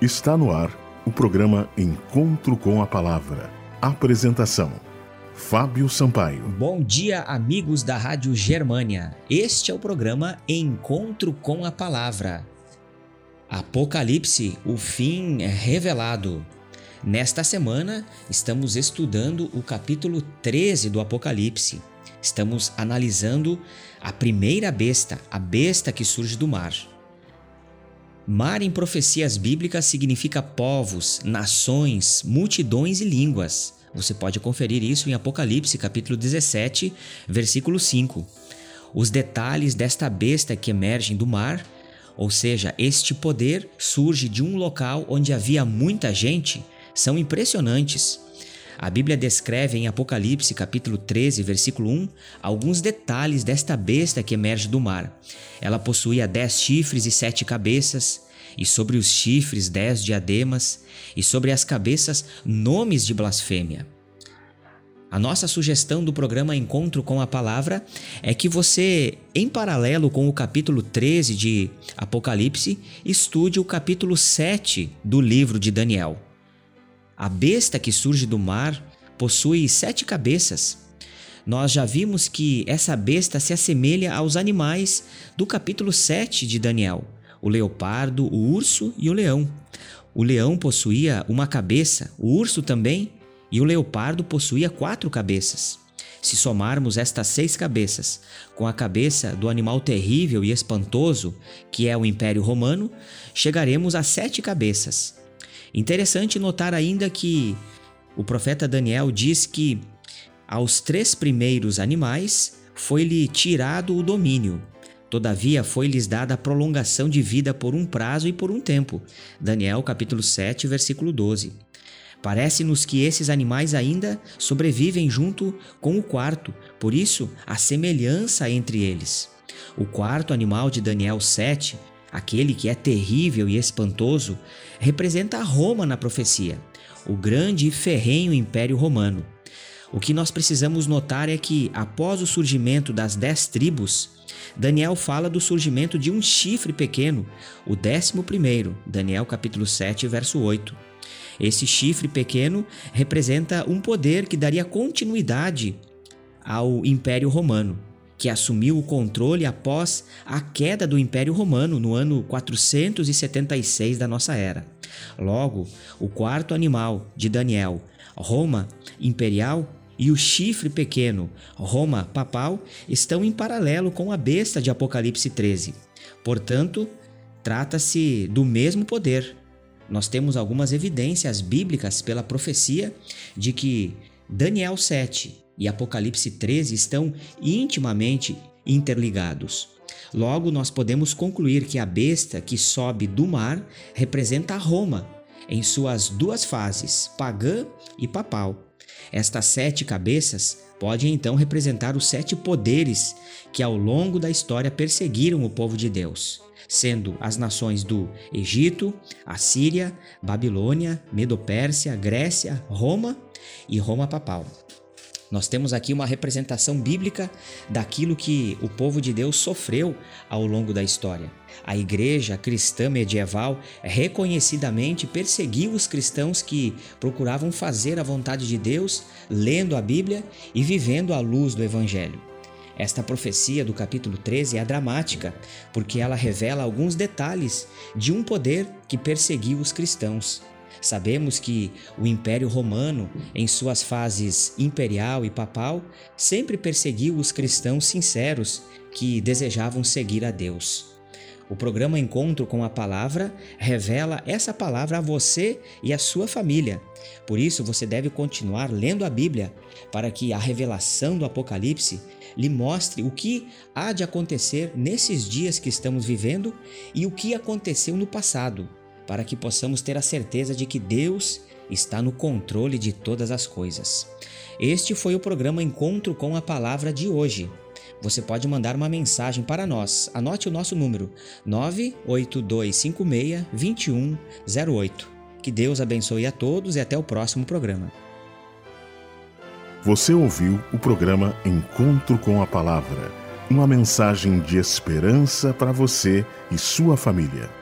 Está no ar o programa Encontro com a Palavra. Apresentação: Fábio Sampaio. Bom dia, amigos da Rádio Germânia. Este é o programa Encontro com a Palavra. Apocalipse, o fim é revelado. Nesta semana, estamos estudando o capítulo 13 do Apocalipse. Estamos analisando a primeira besta, a besta que surge do mar. Mar em profecias bíblicas significa povos, nações, multidões e línguas. Você pode conferir isso em Apocalipse, capítulo 17, versículo 5. Os detalhes desta besta que emergem do mar, ou seja, este poder surge de um local onde havia muita gente, são impressionantes. A Bíblia descreve em Apocalipse, capítulo 13, versículo 1, alguns detalhes desta besta que emerge do mar. Ela possuía dez chifres e sete cabeças, e sobre os chifres dez diademas, e sobre as cabeças nomes de blasfêmia. A nossa sugestão do programa Encontro com a Palavra é que você, em paralelo com o capítulo 13 de Apocalipse, estude o capítulo 7 do livro de Daniel. A besta que surge do mar possui sete cabeças. Nós já vimos que essa besta se assemelha aos animais do capítulo 7 de Daniel: o leopardo, o urso e o leão. O leão possuía uma cabeça, o urso também, e o leopardo possuía quatro cabeças. Se somarmos estas seis cabeças com a cabeça do animal terrível e espantoso, que é o Império Romano, chegaremos a sete cabeças. Interessante notar ainda que o profeta Daniel diz que aos três primeiros animais foi-lhe tirado o domínio. Todavia foi-lhes dada a prolongação de vida por um prazo e por um tempo. Daniel capítulo 7, versículo 12. Parece-nos que esses animais ainda sobrevivem junto com o quarto, por isso a semelhança entre eles. O quarto animal de Daniel 7 aquele que é terrível e espantoso, representa Roma na profecia, o grande e ferrenho Império Romano. O que nós precisamos notar é que, após o surgimento das dez tribos, Daniel fala do surgimento de um chifre pequeno, o décimo primeiro, Daniel capítulo 7, verso 8. Esse chifre pequeno representa um poder que daria continuidade ao Império Romano que assumiu o controle após a queda do Império Romano no ano 476 da nossa era. Logo, o quarto animal de Daniel, Roma imperial, e o chifre pequeno, Roma papal, estão em paralelo com a besta de Apocalipse 13. Portanto, trata-se do mesmo poder. Nós temos algumas evidências bíblicas pela profecia de que Daniel 7 e Apocalipse 13 estão intimamente interligados. Logo, nós podemos concluir que a besta que sobe do mar representa Roma, em suas duas fases, pagã e papal. Estas sete cabeças podem então representar os sete poderes que ao longo da história perseguiram o povo de Deus, sendo as nações do Egito, Assíria, Babilônia, Medopérsia, Grécia, Roma e Roma papal. Nós temos aqui uma representação bíblica daquilo que o povo de Deus sofreu ao longo da história. A igreja cristã medieval reconhecidamente perseguiu os cristãos que procuravam fazer a vontade de Deus, lendo a Bíblia e vivendo à luz do Evangelho. Esta profecia do capítulo 13 é dramática, porque ela revela alguns detalhes de um poder que perseguiu os cristãos. Sabemos que o Império Romano, em suas fases imperial e papal, sempre perseguiu os cristãos sinceros que desejavam seguir a Deus. O programa Encontro com a Palavra revela essa palavra a você e a sua família. Por isso, você deve continuar lendo a Bíblia para que a revelação do Apocalipse lhe mostre o que há de acontecer nesses dias que estamos vivendo e o que aconteceu no passado para que possamos ter a certeza de que Deus está no controle de todas as coisas. Este foi o programa Encontro com a Palavra de hoje. Você pode mandar uma mensagem para nós. Anote o nosso número: 98256-2108. Que Deus abençoe a todos e até o próximo programa. Você ouviu o programa Encontro com a Palavra uma mensagem de esperança para você e sua família.